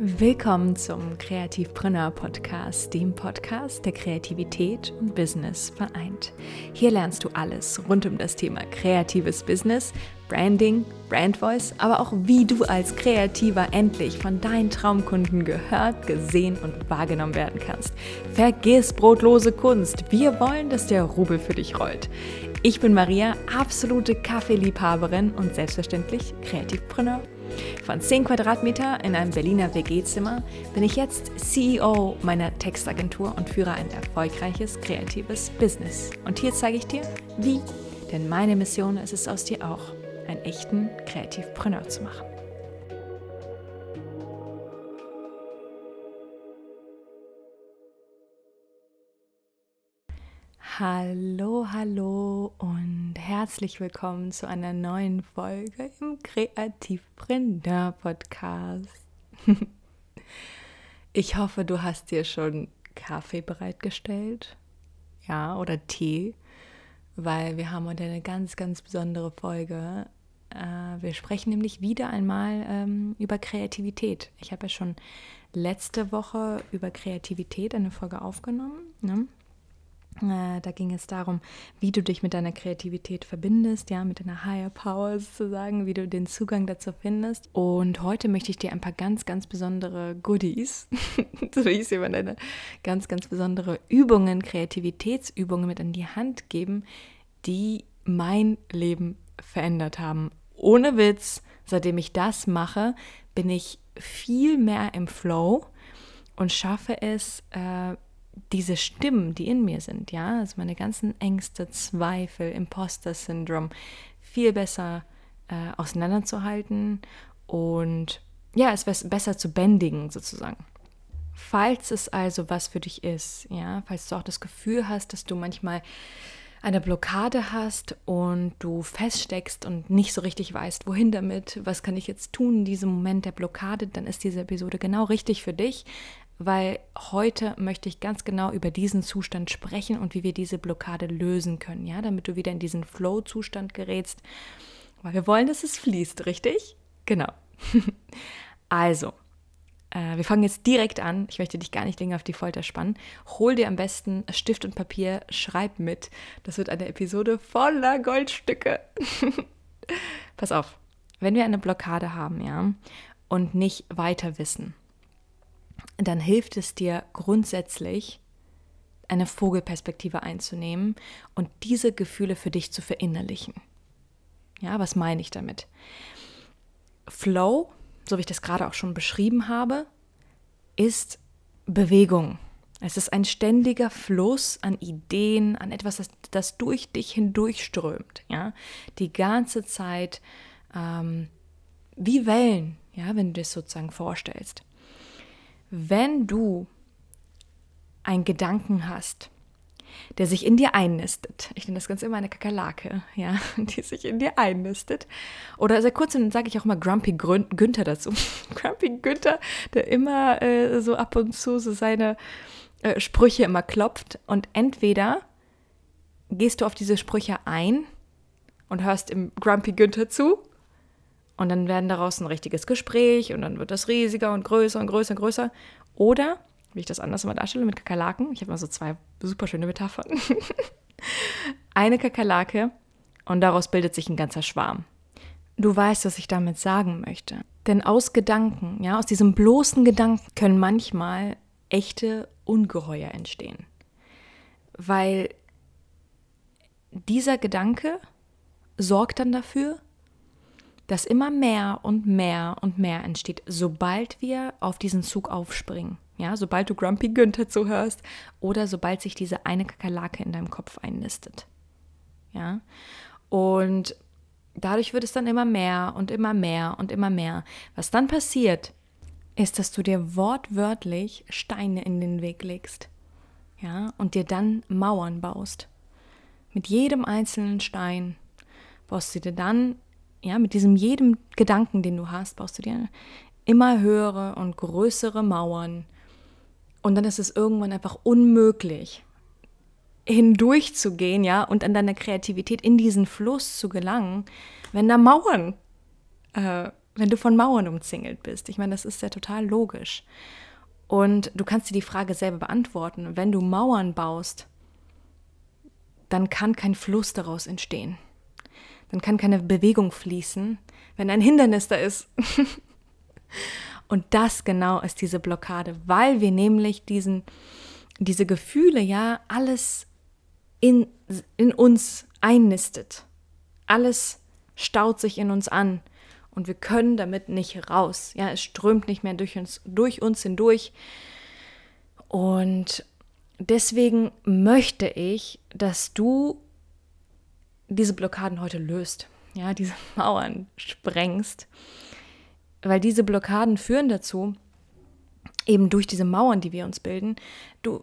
Willkommen zum Kreativpreneur Podcast, dem Podcast, der Kreativität und Business vereint. Hier lernst du alles rund um das Thema kreatives Business, Branding, Brand Voice, aber auch wie du als Kreativer endlich von deinen Traumkunden gehört, gesehen und wahrgenommen werden kannst. Vergiss brotlose Kunst. Wir wollen, dass der Rubel für dich rollt. Ich bin Maria, absolute Kaffeeliebhaberin und selbstverständlich Kreativpreneur. Von 10 Quadratmeter in einem Berliner WG-Zimmer bin ich jetzt CEO meiner Textagentur und führe ein erfolgreiches kreatives Business. Und hier zeige ich dir, wie. Denn meine Mission ist es aus dir auch, einen echten Kreativpreneur zu machen. Hallo, hallo und herzlich willkommen zu einer neuen Folge im Kreativpreneur Podcast. Ich hoffe, du hast dir schon Kaffee bereitgestellt. Ja, oder Tee, weil wir haben heute eine ganz, ganz besondere Folge. Äh, wir sprechen nämlich wieder einmal ähm, über Kreativität. Ich habe ja schon letzte Woche über Kreativität eine Folge aufgenommen. Ne? Äh, da ging es darum, wie du dich mit deiner Kreativität verbindest, ja, mit deiner Higher Power sozusagen, wie du den Zugang dazu findest. Und heute möchte ich dir ein paar ganz, ganz besondere Goodies, so wie ich sie immer nenne, ganz, ganz besondere Übungen, Kreativitätsübungen mit an die Hand geben, die mein Leben verändert haben. Ohne Witz, seitdem ich das mache, bin ich viel mehr im Flow und schaffe es, äh, diese Stimmen, die in mir sind, ja, also meine ganzen Ängste, Zweifel, Imposter-Syndrom, viel besser äh, auseinanderzuhalten und ja, es besser zu bändigen sozusagen. Falls es also was für dich ist, ja, falls du auch das Gefühl hast, dass du manchmal eine Blockade hast und du feststeckst und nicht so richtig weißt, wohin damit, was kann ich jetzt tun in diesem Moment der Blockade, dann ist diese Episode genau richtig für dich weil heute möchte ich ganz genau über diesen Zustand sprechen und wie wir diese Blockade lösen können, ja, damit du wieder in diesen Flow-Zustand gerätst, weil wir wollen, dass es fließt, richtig? Genau. also, äh, wir fangen jetzt direkt an. Ich möchte dich gar nicht länger auf die Folter spannen. Hol dir am besten Stift und Papier, schreib mit. Das wird eine Episode voller Goldstücke. Pass auf, wenn wir eine Blockade haben, ja, und nicht weiter wissen, dann hilft es dir grundsätzlich, eine Vogelperspektive einzunehmen und diese Gefühle für dich zu verinnerlichen. Ja, was meine ich damit? Flow, so wie ich das gerade auch schon beschrieben habe, ist Bewegung. Es ist ein ständiger Fluss an Ideen, an etwas, das, das durch dich hindurchströmt. Ja, die ganze Zeit ähm, wie Wellen, ja, wenn du das sozusagen vorstellst wenn du einen Gedanken hast, der sich in dir einnistet. Ich nenne das ganz immer eine Kakerlake, ja, die sich in dir einnistet. Oder seit kurzem sage ich auch mal Grumpy Günther dazu. Grumpy Günther, der immer äh, so ab und zu so seine äh, Sprüche immer klopft. Und entweder gehst du auf diese Sprüche ein und hörst im Grumpy Günther zu und dann werden daraus ein richtiges Gespräch und dann wird das riesiger und größer und größer und größer. Oder, wie ich das anders immer darstelle, mit Kakerlaken. Ich habe mal so zwei super schöne Metaphern. Eine Kakerlake und daraus bildet sich ein ganzer Schwarm. Du weißt, was ich damit sagen möchte. Denn aus Gedanken, ja, aus diesem bloßen Gedanken können manchmal echte Ungeheuer entstehen. Weil dieser Gedanke sorgt dann dafür, dass immer mehr und mehr und mehr entsteht, sobald wir auf diesen Zug aufspringen. Ja, sobald du Grumpy Günther zuhörst oder sobald sich diese eine Kakerlake in deinem Kopf einnistet. Ja, und dadurch wird es dann immer mehr und immer mehr und immer mehr. Was dann passiert, ist, dass du dir wortwörtlich Steine in den Weg legst. Ja, und dir dann Mauern baust. Mit jedem einzelnen Stein baust du dir dann ja, mit diesem jedem Gedanken, den du hast, baust du dir immer höhere und größere Mauern. Und dann ist es irgendwann einfach unmöglich, hindurchzugehen, ja, und an deiner Kreativität in diesen Fluss zu gelangen, wenn da Mauern äh, wenn du von Mauern umzingelt bist. Ich meine, das ist ja total logisch. Und du kannst dir die Frage selber beantworten. Wenn du Mauern baust, dann kann kein Fluss daraus entstehen. Dann kann keine Bewegung fließen, wenn ein Hindernis da ist. Und das genau ist diese Blockade, weil wir nämlich diesen, diese Gefühle ja alles in, in uns einnistet. Alles staut sich in uns an und wir können damit nicht raus. Ja, es strömt nicht mehr durch uns, durch uns hindurch. Und deswegen möchte ich, dass du diese Blockaden heute löst. Ja, diese Mauern sprengst. Weil diese Blockaden führen dazu, eben durch diese Mauern, die wir uns bilden, du,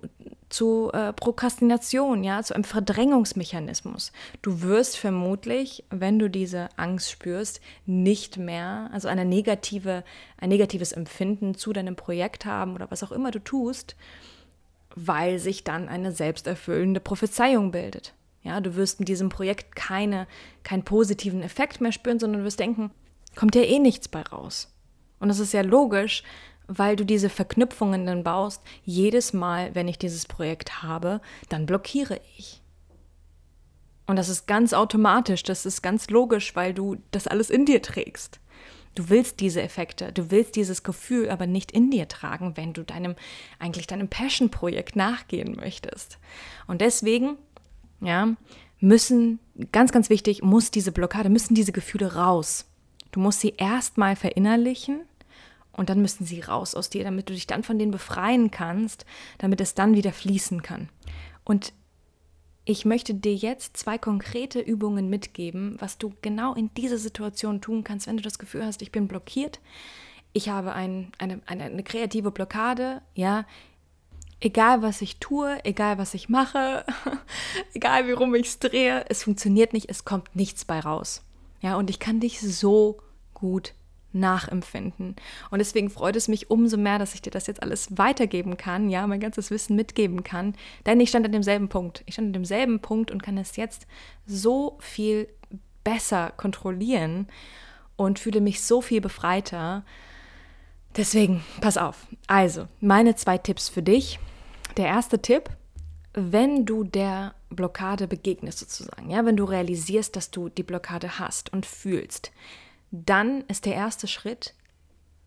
zu äh, Prokrastination, ja, zu einem Verdrängungsmechanismus. Du wirst vermutlich, wenn du diese Angst spürst, nicht mehr, also eine negative, ein negatives Empfinden zu deinem Projekt haben oder was auch immer du tust, weil sich dann eine selbsterfüllende Prophezeiung bildet. Ja, du wirst mit diesem Projekt keine, keinen positiven Effekt mehr spüren, sondern du wirst denken, kommt ja eh nichts bei raus. Und das ist ja logisch, weil du diese Verknüpfungen dann baust. Jedes Mal, wenn ich dieses Projekt habe, dann blockiere ich. Und das ist ganz automatisch, das ist ganz logisch, weil du das alles in dir trägst. Du willst diese Effekte, du willst dieses Gefühl aber nicht in dir tragen, wenn du deinem, eigentlich deinem Passion-Projekt nachgehen möchtest. Und deswegen, ja, müssen, ganz, ganz wichtig, muss diese Blockade, müssen diese Gefühle raus. Du musst sie erstmal verinnerlichen und dann müssen sie raus aus dir, damit du dich dann von denen befreien kannst, damit es dann wieder fließen kann. Und ich möchte dir jetzt zwei konkrete Übungen mitgeben, was du genau in dieser Situation tun kannst, wenn du das Gefühl hast, ich bin blockiert, ich habe ein, eine, eine, eine kreative Blockade, ja, egal was ich tue, egal was ich mache, egal wie rum ich es drehe, es funktioniert nicht, es kommt nichts bei raus. Ja, und ich kann dich so gut nachempfinden. Und deswegen freut es mich umso mehr, dass ich dir das jetzt alles weitergeben kann, ja, mein ganzes Wissen mitgeben kann. Denn ich stand an demselben Punkt. Ich stand an demselben Punkt und kann es jetzt so viel besser kontrollieren und fühle mich so viel befreiter. Deswegen, pass auf. Also, meine zwei Tipps für dich. Der erste Tipp, wenn du der Blockade begegnest sozusagen, ja, wenn du realisierst, dass du die Blockade hast und fühlst, dann ist der erste Schritt,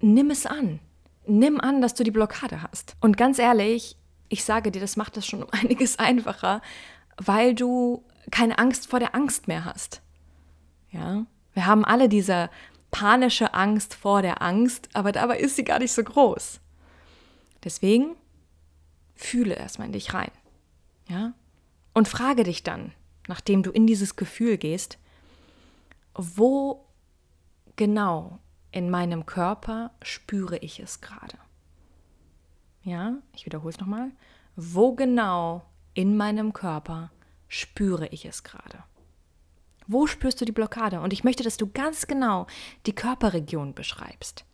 nimm es an. Nimm an, dass du die Blockade hast. Und ganz ehrlich, ich sage dir, das macht das schon um einiges einfacher, weil du keine Angst vor der Angst mehr hast. Ja, wir haben alle diese panische Angst vor der Angst, aber dabei ist sie gar nicht so groß. Deswegen fühle erstmal in dich rein. Ja? Und frage dich dann, nachdem du in dieses Gefühl gehst, wo genau in meinem Körper spüre ich es gerade? Ja, ich wiederhole es nochmal. Wo genau in meinem Körper spüre ich es gerade? Wo spürst du die Blockade? Und ich möchte, dass du ganz genau die Körperregion beschreibst.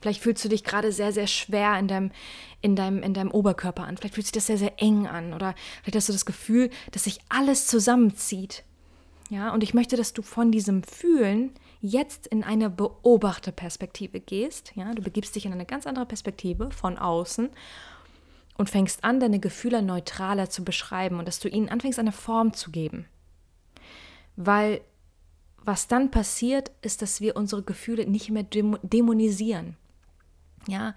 Vielleicht fühlst du dich gerade sehr, sehr schwer in deinem, in, deinem, in deinem Oberkörper an. Vielleicht fühlt sich das sehr, sehr eng an. Oder vielleicht hast du das Gefühl, dass sich alles zusammenzieht. Ja, und ich möchte, dass du von diesem Fühlen jetzt in eine Beobachterperspektive gehst. Ja, du begibst dich in eine ganz andere Perspektive von außen und fängst an, deine Gefühle neutraler zu beschreiben und dass du ihnen anfängst, eine Form zu geben. Weil was dann passiert, ist, dass wir unsere Gefühle nicht mehr dämonisieren. Ja,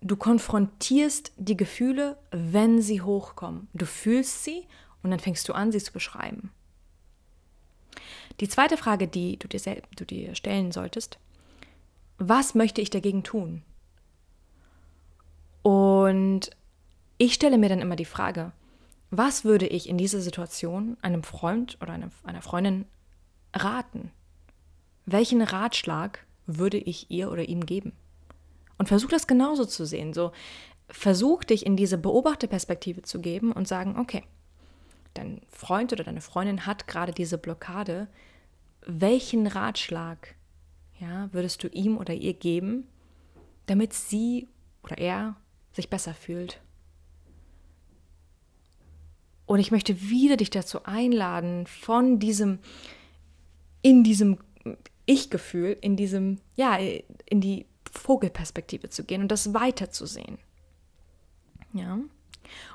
du konfrontierst die Gefühle, wenn sie hochkommen. Du fühlst sie und dann fängst du an, sie zu beschreiben. Die zweite Frage, die du dir, du dir stellen solltest, was möchte ich dagegen tun? Und ich stelle mir dann immer die Frage, was würde ich in dieser Situation einem Freund oder einer Freundin raten? Welchen Ratschlag würde ich ihr oder ihm geben? Und versuch das genauso zu sehen. So, versuch dich in diese Beobachterperspektive zu geben und sagen, okay, dein Freund oder deine Freundin hat gerade diese Blockade, welchen Ratschlag ja, würdest du ihm oder ihr geben, damit sie oder er sich besser fühlt? Und ich möchte wieder dich dazu einladen, von diesem, in diesem, Ich-Gefühl in diesem, ja, in die Vogelperspektive zu gehen und das weiterzusehen. Ja.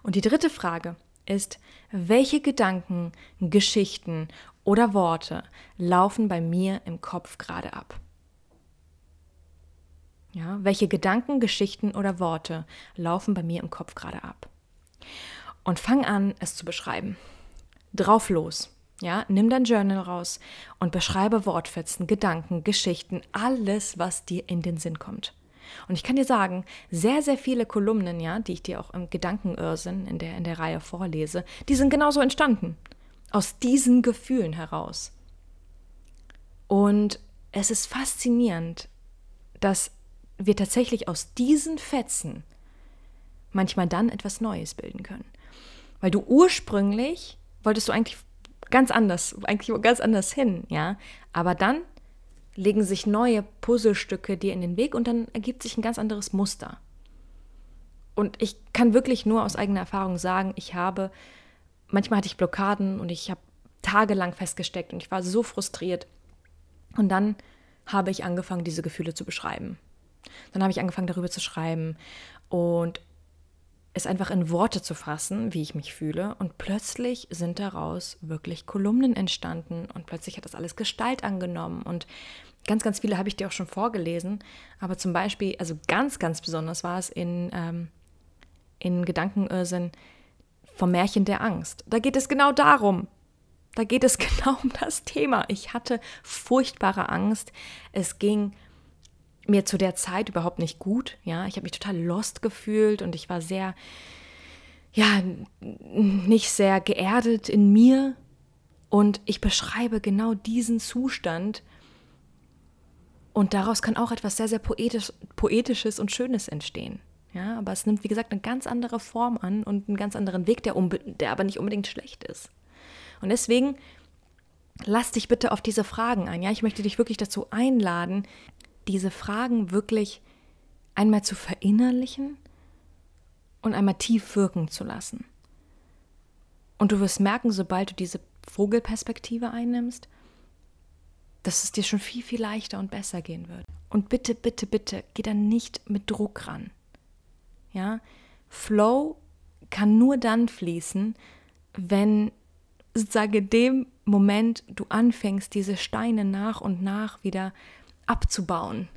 Und die dritte Frage ist, welche Gedanken, Geschichten oder Worte laufen bei mir im Kopf gerade ab? Ja, welche Gedanken, Geschichten oder Worte laufen bei mir im Kopf gerade ab? Und fang an, es zu beschreiben. Drauf los. Ja, nimm dein Journal raus und beschreibe Wortfetzen, Gedanken, Geschichten, alles, was dir in den Sinn kommt. Und ich kann dir sagen, sehr, sehr viele Kolumnen, ja, die ich dir auch im Gedankenirrsinn in der, in der Reihe vorlese, die sind genauso entstanden. Aus diesen Gefühlen heraus. Und es ist faszinierend, dass wir tatsächlich aus diesen Fetzen manchmal dann etwas Neues bilden können. Weil du ursprünglich wolltest du eigentlich ganz anders, eigentlich ganz anders hin, ja. Aber dann legen sich neue Puzzlestücke dir in den Weg und dann ergibt sich ein ganz anderes Muster. Und ich kann wirklich nur aus eigener Erfahrung sagen, ich habe, manchmal hatte ich Blockaden und ich habe tagelang festgesteckt und ich war so frustriert. Und dann habe ich angefangen, diese Gefühle zu beschreiben. Dann habe ich angefangen, darüber zu schreiben und es einfach in Worte zu fassen, wie ich mich fühle. Und plötzlich sind daraus wirklich Kolumnen entstanden und plötzlich hat das alles Gestalt angenommen. Und ganz, ganz viele habe ich dir auch schon vorgelesen. Aber zum Beispiel, also ganz, ganz besonders war es in, ähm, in Gedankenirrsinn vom Märchen der Angst. Da geht es genau darum. Da geht es genau um das Thema. Ich hatte furchtbare Angst. Es ging mir zu der Zeit überhaupt nicht gut. Ja, ich habe mich total lost gefühlt und ich war sehr, ja, nicht sehr geerdet in mir. Und ich beschreibe genau diesen Zustand. Und daraus kann auch etwas sehr, sehr poetisch, Poetisches und Schönes entstehen. Ja, aber es nimmt, wie gesagt, eine ganz andere Form an und einen ganz anderen Weg, der, der aber nicht unbedingt schlecht ist. Und deswegen lass dich bitte auf diese Fragen ein. Ja, ich möchte dich wirklich dazu einladen, diese Fragen wirklich einmal zu verinnerlichen und einmal tief wirken zu lassen. Und du wirst merken, sobald du diese Vogelperspektive einnimmst, dass es dir schon viel, viel leichter und besser gehen wird. Und bitte, bitte, bitte, geh dann nicht mit Druck ran. Ja, Flow kann nur dann fließen, wenn sozusagen dem Moment du anfängst, diese Steine nach und nach wieder abzubauen,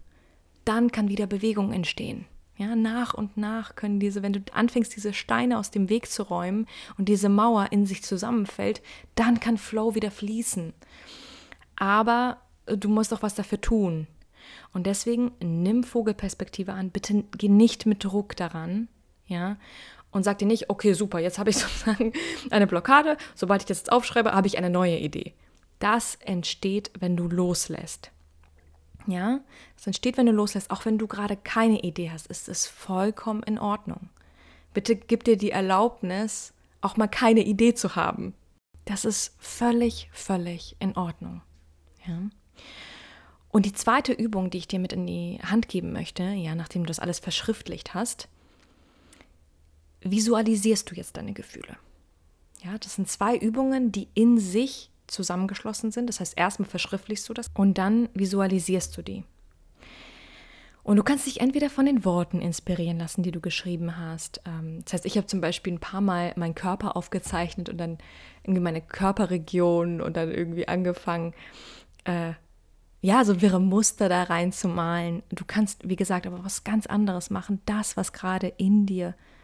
dann kann wieder Bewegung entstehen. Ja, nach und nach können diese, wenn du anfängst, diese Steine aus dem Weg zu räumen und diese Mauer in sich zusammenfällt, dann kann Flow wieder fließen. Aber äh, du musst auch was dafür tun. Und deswegen nimm Vogelperspektive an. Bitte geh nicht mit Druck daran, ja, und sag dir nicht, okay, super, jetzt habe ich sozusagen eine Blockade. Sobald ich das jetzt aufschreibe, habe ich eine neue Idee. Das entsteht, wenn du loslässt. Ja, es entsteht, wenn du loslässt, auch wenn du gerade keine Idee hast, ist es vollkommen in Ordnung. Bitte gib dir die Erlaubnis, auch mal keine Idee zu haben. Das ist völlig, völlig in Ordnung. Ja. Und die zweite Übung, die ich dir mit in die Hand geben möchte, ja, nachdem du das alles verschriftlicht hast, visualisierst du jetzt deine Gefühle. Ja, das sind zwei Übungen, die in sich zusammengeschlossen sind. Das heißt, erstmal verschriftlichst du das und dann visualisierst du die. Und du kannst dich entweder von den Worten inspirieren lassen, die du geschrieben hast. Ähm, das heißt, ich habe zum Beispiel ein paar Mal meinen Körper aufgezeichnet und dann irgendwie meine Körperregion und dann irgendwie angefangen, äh, ja, so wirre Muster da reinzumalen. Du kannst, wie gesagt, aber was ganz anderes machen. Das, was gerade in dir ist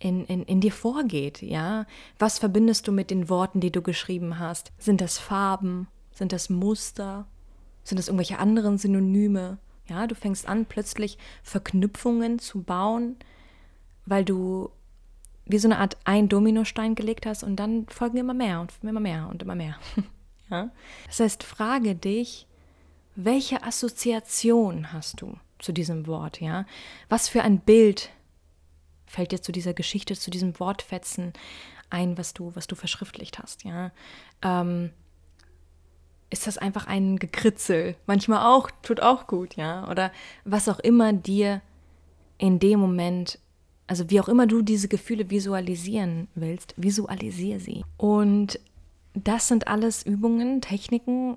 in, in, in dir vorgeht, ja? Was verbindest du mit den Worten, die du geschrieben hast? Sind das Farben? Sind das Muster? Sind das irgendwelche anderen Synonyme? Ja, du fängst an, plötzlich Verknüpfungen zu bauen, weil du wie so eine Art ein Dominostein gelegt hast und dann folgen immer mehr und immer mehr und immer mehr. ja? Das heißt, frage dich, welche Assoziation hast du zu diesem Wort, ja? Was für ein Bild fällt dir zu dieser Geschichte, zu diesem Wortfetzen ein, was du, was du verschriftlicht hast, ja? Ähm, ist das einfach ein Gekritzel? Manchmal auch, tut auch gut, ja? Oder was auch immer dir in dem Moment, also wie auch immer du diese Gefühle visualisieren willst, visualisiere sie. Und das sind alles Übungen, Techniken,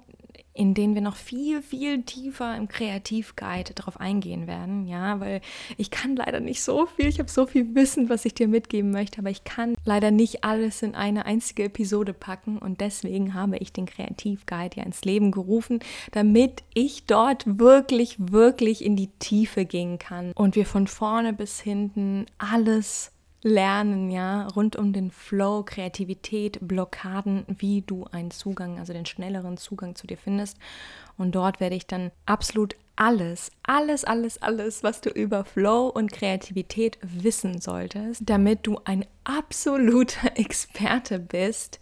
in denen wir noch viel, viel tiefer im Kreativguide darauf eingehen werden. Ja, weil ich kann leider nicht so viel, ich habe so viel Wissen, was ich dir mitgeben möchte, aber ich kann leider nicht alles in eine einzige Episode packen und deswegen habe ich den Kreativguide ja ins Leben gerufen, damit ich dort wirklich, wirklich in die Tiefe gehen kann und wir von vorne bis hinten alles lernen, ja, rund um den Flow, Kreativität, Blockaden, wie du einen Zugang, also den schnelleren Zugang zu dir findest. Und dort werde ich dann absolut alles, alles, alles, alles, was du über Flow und Kreativität wissen solltest, damit du ein absoluter Experte bist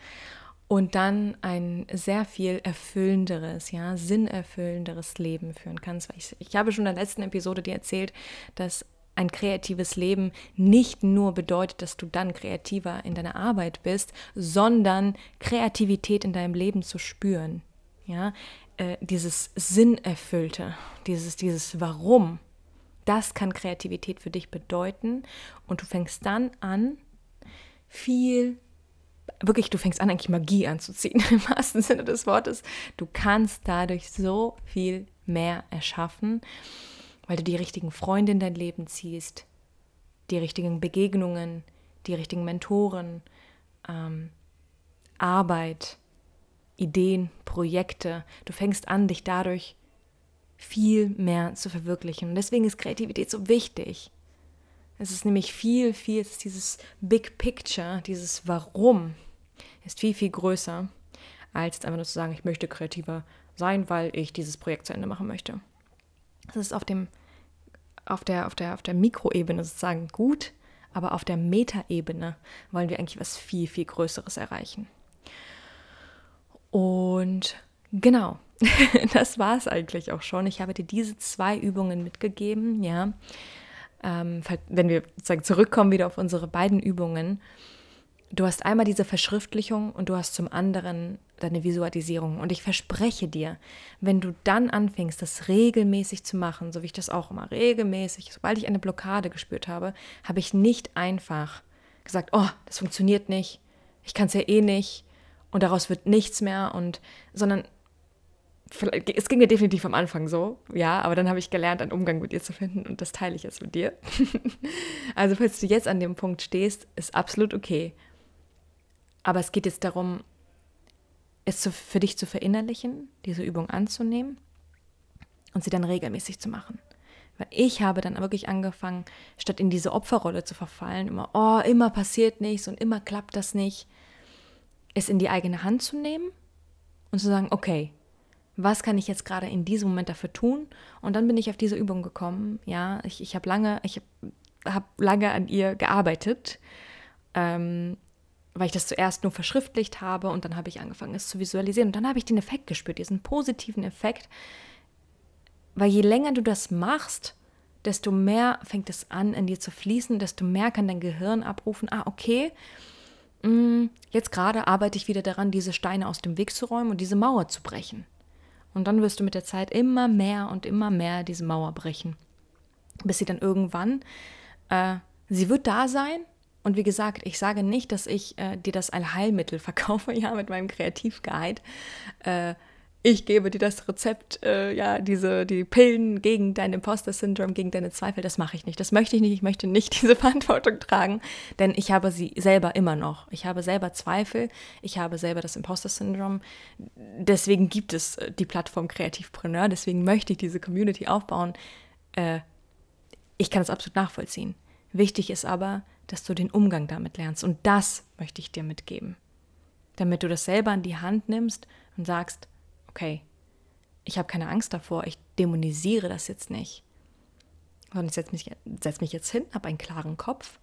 und dann ein sehr viel erfüllenderes, ja, sinnerfüllenderes Leben führen kannst. Ich, ich habe schon in der letzten Episode dir erzählt, dass ein kreatives Leben nicht nur bedeutet, dass du dann kreativer in deiner Arbeit bist, sondern Kreativität in deinem Leben zu spüren. Ja, äh, dieses Sinnerfüllte, dieses, dieses Warum, das kann Kreativität für dich bedeuten. Und du fängst dann an, viel, wirklich, du fängst an, eigentlich Magie anzuziehen, im wahrsten Sinne des Wortes. Du kannst dadurch so viel mehr erschaffen weil du die richtigen Freunde in dein Leben ziehst, die richtigen Begegnungen, die richtigen Mentoren, ähm, Arbeit, Ideen, Projekte. Du fängst an, dich dadurch viel mehr zu verwirklichen. Und deswegen ist Kreativität so wichtig. Es ist nämlich viel, viel, es ist dieses Big Picture, dieses Warum ist viel, viel größer, als einfach nur zu sagen, ich möchte kreativer sein, weil ich dieses Projekt zu Ende machen möchte. Es ist auf dem auf der, auf der, auf der Mikroebene sozusagen gut, aber auf der Metaebene wollen wir eigentlich was viel, viel Größeres erreichen. Und genau, das war es eigentlich auch schon. Ich habe dir diese zwei Übungen mitgegeben, ja. Ähm, wenn wir sozusagen zurückkommen wieder auf unsere beiden Übungen, du hast einmal diese Verschriftlichung und du hast zum anderen deine Visualisierung. Und ich verspreche dir, wenn du dann anfängst, das regelmäßig zu machen, so wie ich das auch immer regelmäßig, sobald ich eine Blockade gespürt habe, habe ich nicht einfach gesagt, oh, das funktioniert nicht, ich kann es ja eh nicht und daraus wird nichts mehr und, sondern es ging mir definitiv am Anfang so, ja, aber dann habe ich gelernt, einen Umgang mit dir zu finden und das teile ich jetzt mit dir. also, falls du jetzt an dem Punkt stehst, ist absolut okay. Aber es geht jetzt darum, es für dich zu verinnerlichen, diese Übung anzunehmen und sie dann regelmäßig zu machen. Weil ich habe dann wirklich angefangen, statt in diese Opferrolle zu verfallen, immer, oh, immer passiert nichts und immer klappt das nicht, es in die eigene Hand zu nehmen und zu sagen, okay, was kann ich jetzt gerade in diesem Moment dafür tun? Und dann bin ich auf diese Übung gekommen. Ja, ich, ich habe lange, ich habe lange an ihr gearbeitet. Ähm, weil ich das zuerst nur verschriftlicht habe und dann habe ich angefangen, es zu visualisieren. Und dann habe ich den Effekt gespürt, diesen positiven Effekt. Weil je länger du das machst, desto mehr fängt es an, in dir zu fließen, desto mehr kann dein Gehirn abrufen, ah, okay, mm, jetzt gerade arbeite ich wieder daran, diese Steine aus dem Weg zu räumen und diese Mauer zu brechen. Und dann wirst du mit der Zeit immer mehr und immer mehr diese Mauer brechen. Bis sie dann irgendwann, äh, sie wird da sein, und wie gesagt, ich sage nicht, dass ich äh, dir das Allheilmittel verkaufe, ja, mit meinem Kreativguide. Äh, ich gebe dir das Rezept, äh, ja, diese, die Pillen gegen dein Imposter-Syndrom, gegen deine Zweifel, das mache ich nicht. Das möchte ich nicht. Ich möchte nicht diese Verantwortung tragen, denn ich habe sie selber immer noch. Ich habe selber Zweifel, ich habe selber das Imposter-Syndrom. Deswegen gibt es äh, die Plattform Kreativpreneur, deswegen möchte ich diese Community aufbauen. Äh, ich kann es absolut nachvollziehen. Wichtig ist aber, dass du den Umgang damit lernst. Und das möchte ich dir mitgeben. Damit du das selber in die Hand nimmst und sagst, okay, ich habe keine Angst davor, ich dämonisiere das jetzt nicht. Sondern ich setze mich, setz mich jetzt hin, habe einen klaren Kopf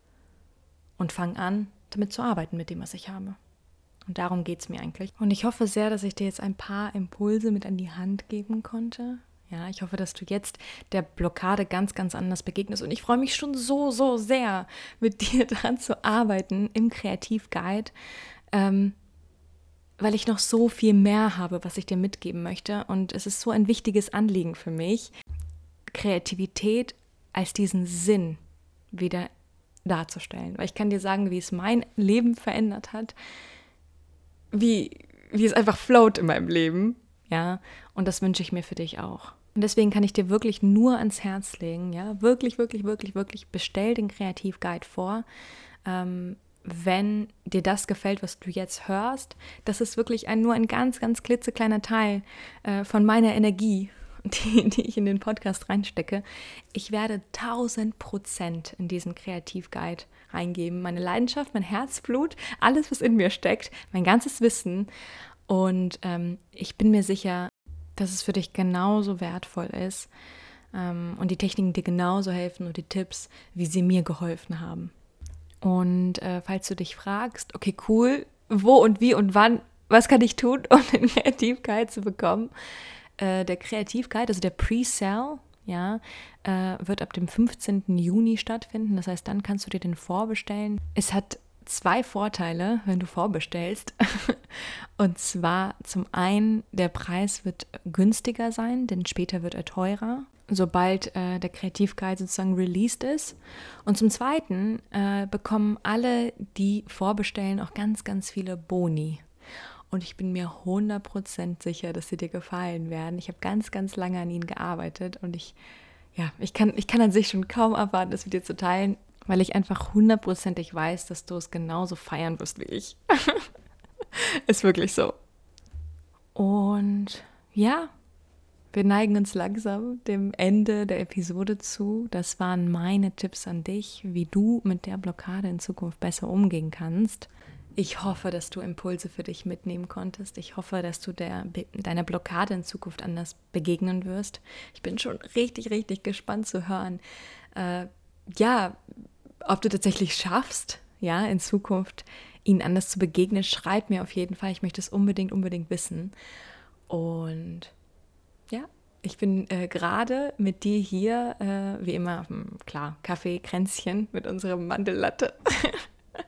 und fange an, damit zu arbeiten mit dem, was ich habe. Und darum geht es mir eigentlich. Und ich hoffe sehr, dass ich dir jetzt ein paar Impulse mit an die Hand geben konnte, ja, ich hoffe, dass du jetzt der Blockade ganz, ganz anders begegnest. Und ich freue mich schon so, so sehr, mit dir daran zu arbeiten im Kreativguide, ähm, weil ich noch so viel mehr habe, was ich dir mitgeben möchte. Und es ist so ein wichtiges Anliegen für mich, Kreativität als diesen Sinn wieder darzustellen. Weil ich kann dir sagen, wie es mein Leben verändert hat, wie, wie es einfach float in meinem Leben ja, und das wünsche ich mir für dich auch. Und deswegen kann ich dir wirklich nur ans Herz legen, ja, wirklich, wirklich, wirklich, wirklich, bestell den Kreativguide vor. Ähm, wenn dir das gefällt, was du jetzt hörst, das ist wirklich ein, nur ein ganz, ganz klitzekleiner Teil äh, von meiner Energie, die, die ich in den Podcast reinstecke. Ich werde 1000 Prozent in diesen Kreativguide reingeben. Meine Leidenschaft, mein Herzblut, alles, was in mir steckt, mein ganzes Wissen. Und ähm, ich bin mir sicher, dass es für dich genauso wertvoll ist ähm, und die Techniken dir genauso helfen und die Tipps, wie sie mir geholfen haben. Und äh, falls du dich fragst, okay, cool, wo und wie und wann, was kann ich tun, um den Kreativguide zu bekommen? Äh, der Kreativguide, also der Pre-Sale, ja, äh, wird ab dem 15. Juni stattfinden. Das heißt, dann kannst du dir den vorbestellen. Es hat zwei Vorteile, wenn du vorbestellst. Und zwar zum einen, der Preis wird günstiger sein, denn später wird er teurer sobald äh, der Kreativguide sozusagen released ist. Und zum Zweiten äh, bekommen alle, die vorbestellen, auch ganz, ganz viele Boni. Und ich bin mir 100% sicher, dass sie dir gefallen werden. Ich habe ganz, ganz lange an ihnen gearbeitet und ich, ja, ich kann, ich kann an sich schon kaum erwarten, das mit dir zu teilen, weil ich einfach hundertprozentig weiß, dass du es genauso feiern wirst wie ich. Ist wirklich so. Und ja, wir neigen uns langsam dem Ende der Episode zu. Das waren meine Tipps an dich, wie du mit der Blockade in Zukunft besser umgehen kannst. Ich hoffe, dass du Impulse für dich mitnehmen konntest. Ich hoffe, dass du der, deiner Blockade in Zukunft anders begegnen wirst. Ich bin schon richtig, richtig gespannt zu hören, äh, ja, ob du tatsächlich schaffst, ja, in Zukunft ihnen anders zu begegnen. Schreib mir auf jeden Fall. Ich möchte es unbedingt, unbedingt wissen. Und ja, ich bin äh, gerade mit dir hier, äh, wie immer, klar, Kaffee, Kränzchen mit unserer Mandellatte.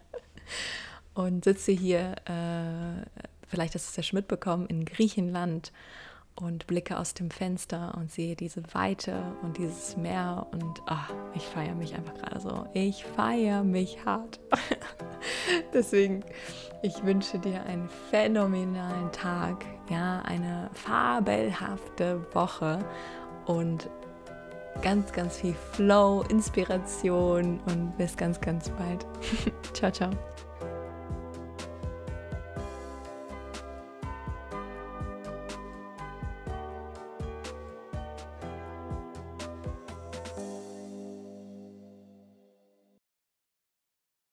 und sitze hier, äh, vielleicht hast du es ja schon mitbekommen, in Griechenland und blicke aus dem Fenster und sehe diese Weite und dieses Meer und oh, ich feiere mich einfach gerade so. Ich feiere mich hart. Deswegen, ich wünsche dir einen phänomenalen Tag, ja, eine fabelhafte Woche und ganz, ganz viel Flow, Inspiration und bis ganz, ganz bald. ciao, ciao.